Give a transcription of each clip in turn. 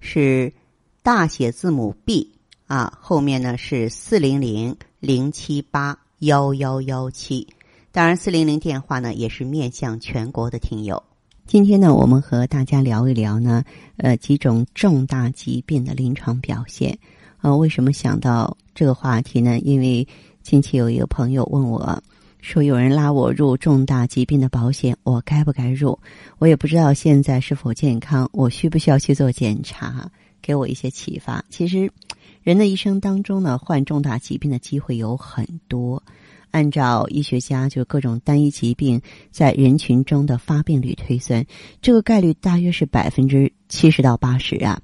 是大写字母 B 啊，后面呢是四零零零七八幺幺幺七。当然，四零零电话呢也是面向全国的听友。今天呢，我们和大家聊一聊呢，呃，几种重大疾病的临床表现。呃，为什么想到这个话题呢？因为近期有一个朋友问我，说有人拉我入重大疾病的保险，我该不该入？我也不知道现在是否健康，我需不需要去做检查？给我一些启发。其实，人的一生当中呢，患重大疾病的机会有很多。按照医学家就各种单一疾病在人群中的发病率推算，这个概率大约是百分之七十到八十啊。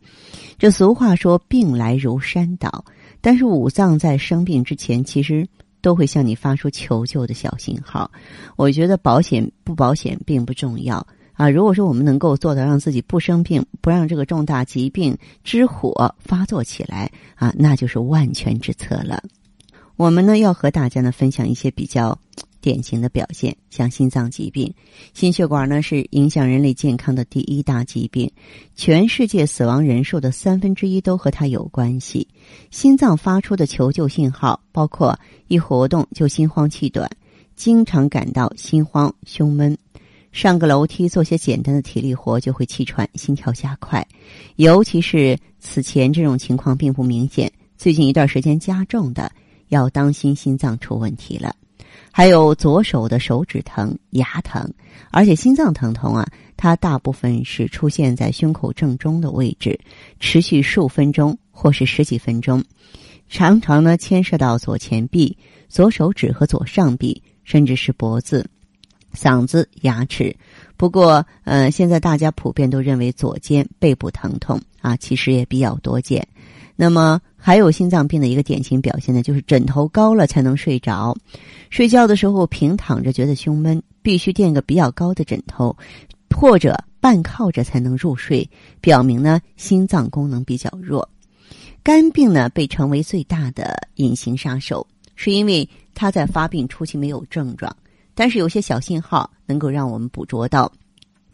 这俗话说“病来如山倒”，但是五脏在生病之前，其实都会向你发出求救的小信号。我觉得保险不保险并不重要啊。如果说我们能够做到让自己不生病，不让这个重大疾病之火发作起来啊，那就是万全之策了。我们呢要和大家呢分享一些比较典型的表现，像心脏疾病，心血管呢是影响人类健康的第一大疾病，全世界死亡人数的三分之一都和它有关系。心脏发出的求救信号包括一活动就心慌气短，经常感到心慌胸闷，上个楼梯做些简单的体力活就会气喘心跳加快，尤其是此前这种情况并不明显，最近一段时间加重的。要当心心脏出问题了，还有左手的手指疼、牙疼，而且心脏疼痛啊，它大部分是出现在胸口正中的位置，持续数分钟或是十几分钟，常常呢牵涉到左前臂、左手指和左上臂，甚至是脖子、嗓子、牙齿。不过，呃，现在大家普遍都认为左肩背部疼痛啊，其实也比较多见。那么还有心脏病的一个典型表现呢，就是枕头高了才能睡着，睡觉的时候平躺着觉得胸闷，必须垫个比较高的枕头，或者半靠着才能入睡，表明呢心脏功能比较弱。肝病呢被称为最大的隐形杀手，是因为它在发病初期没有症状，但是有些小信号能够让我们捕捉到，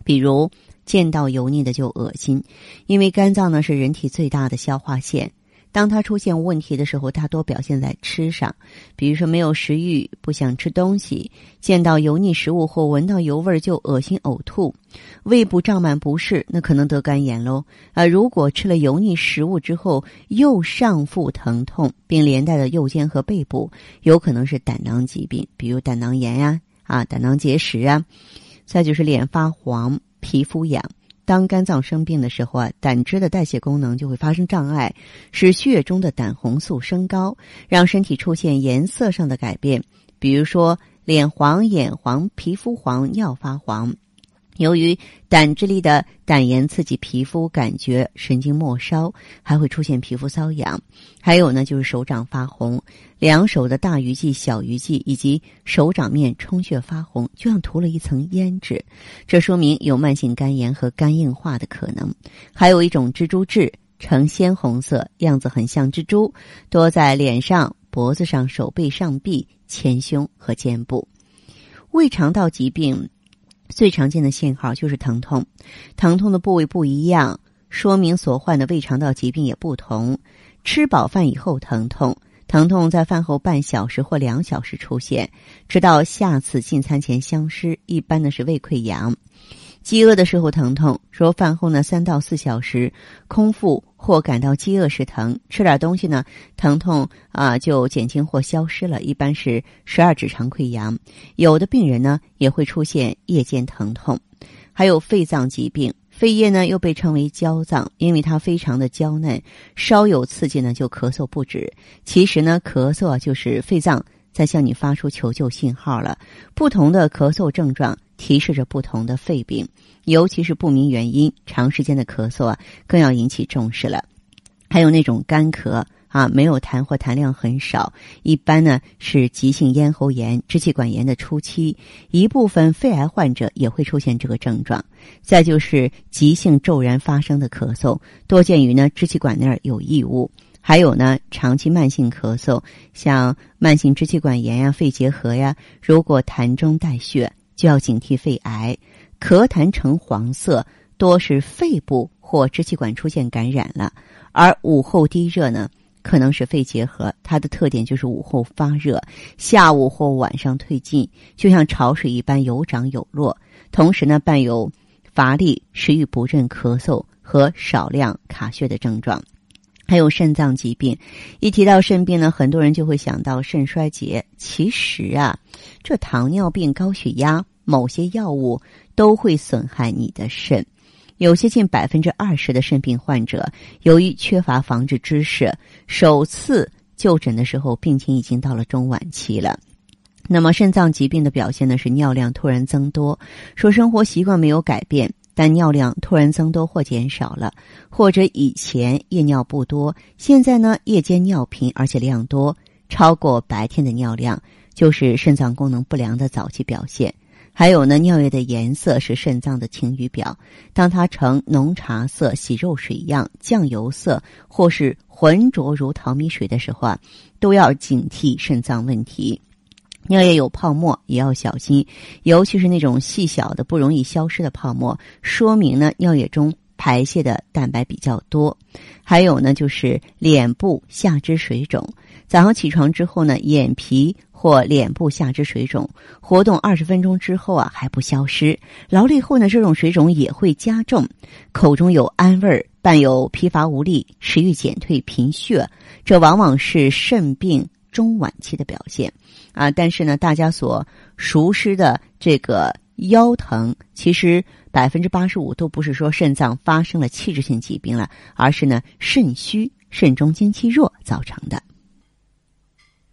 比如。见到油腻的就恶心，因为肝脏呢是人体最大的消化腺。当它出现问题的时候，大多表现在吃上，比如说没有食欲、不想吃东西，见到油腻食物或闻到油味就恶心呕吐，胃部胀满不适，那可能得肝炎喽。啊，如果吃了油腻食物之后又上腹疼痛，并连带的右肩和背部，有可能是胆囊疾病，比如胆囊炎呀、啊胆囊结石啊。再就是脸发黄。皮肤痒，当肝脏生病的时候啊，胆汁的代谢功能就会发生障碍，使血中的胆红素升高，让身体出现颜色上的改变，比如说脸黄、眼黄、皮肤黄、尿发黄。由于胆汁里的胆盐刺激皮肤，感觉神经末梢，还会出现皮肤瘙痒。还有呢，就是手掌发红，两手的大鱼际、小鱼际以及手掌面充血发红，就像涂了一层胭脂，这说明有慢性肝炎和肝硬化的可能。还有一种蜘蛛痣，呈鲜红色，样子很像蜘蛛，多在脸上、脖子上、手背上臂、前胸和肩部。胃肠道疾病。最常见的信号就是疼痛，疼痛的部位不一样，说明所患的胃肠道疾病也不同。吃饱饭以后疼痛，疼痛在饭后半小时或两小时出现，直到下次进餐前消失，一般呢是胃溃疡。饥饿的时候疼痛，说饭后呢三到四小时空腹或感到饥饿时疼，吃点东西呢疼痛啊就减轻或消失了，一般是十二指肠溃疡。有的病人呢也会出现夜间疼痛，还有肺脏疾病，肺叶呢又被称为焦脏，因为它非常的娇嫩，稍有刺激呢就咳嗽不止。其实呢咳嗽啊就是肺脏在向你发出求救信号了，不同的咳嗽症状。提示着不同的肺病，尤其是不明原因、长时间的咳嗽啊，更要引起重视了。还有那种干咳啊，没有痰或痰量很少，一般呢是急性咽喉炎、支气管炎的初期，一部分肺癌患者也会出现这个症状。再就是急性骤然发生的咳嗽，多见于呢支气管那儿有异物。还有呢，长期慢性咳嗽，像慢性支气管炎呀、肺结核呀，如果痰中带血，就要警惕肺癌。咳痰呈黄色，多是肺部或支气管出现感染了。而午后低热呢，可能是肺结核，它的特点就是午后发热，下午或晚上退尽，就像潮水一般有涨有落。同时呢，伴有乏力、食欲不振、咳嗽和少量卡血的症状。还有肾脏疾病，一提到肾病呢，很多人就会想到肾衰竭。其实啊，这糖尿病、高血压，某些药物都会损害你的肾。有些近百分之二十的肾病患者，由于缺乏防治知识，首次就诊的时候，病情已经到了中晚期了。那么，肾脏疾病的表现呢，是尿量突然增多，说生活习惯没有改变。但尿量突然增多或减少了，或者以前夜尿不多，现在呢夜间尿频而且量多，超过白天的尿量，就是肾脏功能不良的早期表现。还有呢，尿液的颜色是肾脏的晴雨表，当它呈浓茶色、洗肉水一样、酱油色，或是浑浊如淘米水的时候啊，都要警惕肾脏问题。尿液有泡沫也要小心，尤其是那种细小的、不容易消失的泡沫，说明呢尿液中排泄的蛋白比较多。还有呢，就是脸部下肢水肿，早上起床之后呢，眼皮或脸部下肢水肿，活动二十分钟之后啊还不消失，劳累后呢这种水肿也会加重，口中有氨味儿，伴有疲乏无力、食欲减退、贫血，这往往是肾病。中晚期的表现，啊，但是呢，大家所熟知的这个腰疼，其实百分之八十五都不是说肾脏发生了器质性疾病了，而是呢肾虚、肾中精气弱造成的。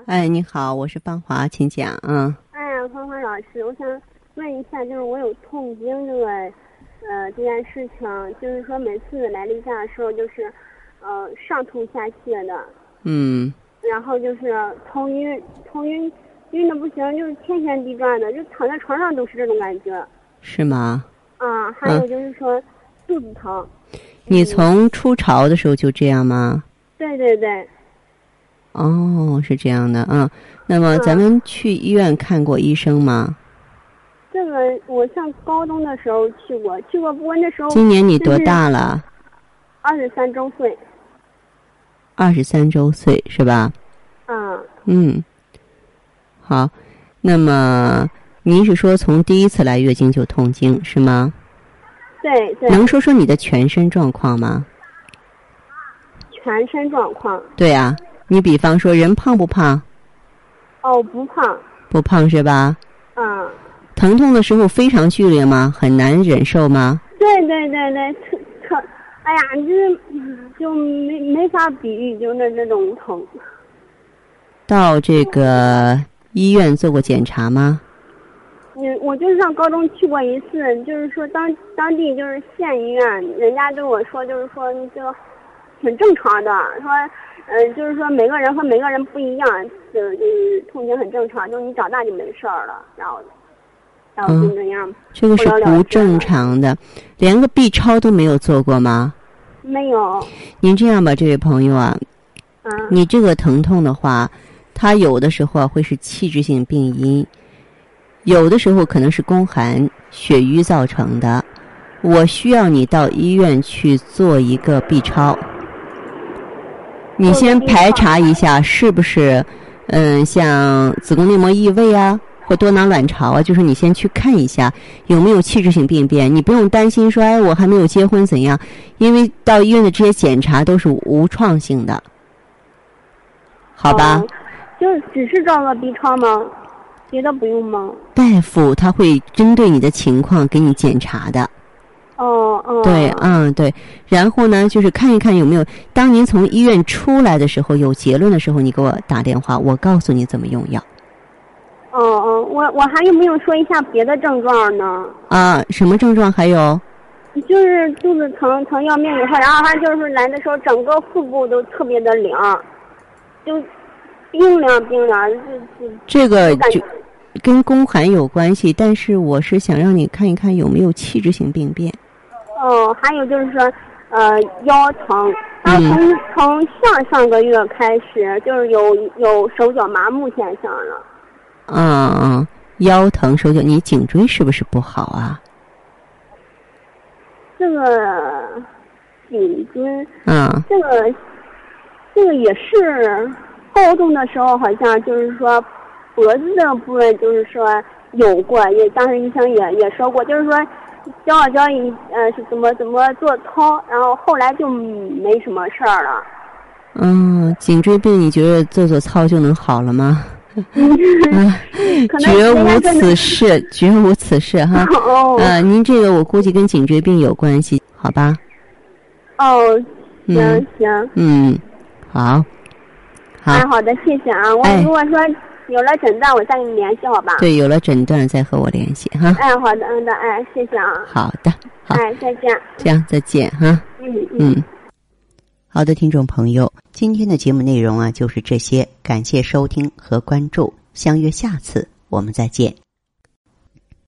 好。哎，你好，我是芳华，请讲。嗯。哎呀，芳华老师，我想问一下，就是我有痛经这个呃这件事情，就是说每次来例假的时候，就是呃上吐下泻的。嗯，然后就是头晕，头晕晕的不行，就是天旋地转的，就躺在床上都是这种感觉。是吗？啊，还有就是说肚子疼。你从初潮的时候就这样吗？对对对。哦，是这样的啊。那么咱们去医院看过医生吗？这个我上高中的时候去过，去过，不过那时候。今年你多大了？二十三周岁。二十三周岁是吧？嗯。嗯。好，那么您是说从第一次来月经就痛经是吗？对对。能说说你的全身状况吗？全身状况。对啊，你比方说人胖不胖？哦，不胖。不胖是吧？嗯。疼痛的时候非常剧烈吗？很难忍受吗？对对对对，特特，哎呀，这。就没没法比喻，就那那种疼。到这个医院做过检查吗？嗯，我就是上高中去过一次，就是说当当地就是县医院，人家对我说就是说这个挺正常的，说嗯就是说每个人和每个人不一样，就就是痛经很正常，就是你长大就没事儿了，然后然后就这样。这个是不正常的，连个 B 超都没有做过吗？没有。您这样吧，这位朋友啊，嗯，你这个疼痛的话，它有的时候啊会是器质性病因，有的时候可能是宫寒血瘀造成的。我需要你到医院去做一个 B 超，你先排查一下是不是，嗯，像子宫内膜异位啊，或多囊卵巢啊，就是你先去看一下有没有器质性病变。你不用担心说，哎，我还没有结婚怎样？因为到医院的这些检查都是无创性的，好吧？哦就只是照个 B 超吗？别的不用吗？大夫他会针对你的情况给你检查的。哦哦。对，嗯，对。然后呢，就是看一看有没有，当您从医院出来的时候有结论的时候，你给我打电话，我告诉你怎么用药。哦哦，我我还有没有说一下别的症状呢？啊，什么症状还有？就是肚子疼疼要命以后，然后还就是来的时候，整个腹部都特别的凉，就冰凉冰凉，就就这个就跟宫寒有关系，但是我是想让你看一看有没有器质性病变。哦，还有就是说，呃，腰疼，然后从、从上上个月开始，就是有有手脚麻木现象了。嗯嗯，腰疼手脚，你颈椎是不是不好啊？这个颈椎，嗯这个这个也是高中的时候，好像就是说脖子的部分，就是说有过，也当时医生也也说过，就是说教我教你呃是怎么怎么做操，然后后来就没什么事儿了。嗯，颈椎病你觉得做做操就能好了吗？嗯，绝无此事，绝无此事哈。哦呃，您这个我估计跟颈椎病有关系，好吧？哦，行嗯行，嗯，好，好，哎，好的，谢谢啊。我哎如果说有了诊断，我再跟你联系，好吧？。对，有了诊断再和我联系哈。哎，好的，嗯的，哎，谢谢啊。好的，好，哎，再见。这样再见哈。嗯嗯。嗯，好的，听众朋友，今天的节目内容啊就是这些，感谢收听和关注，相约下次我们再见。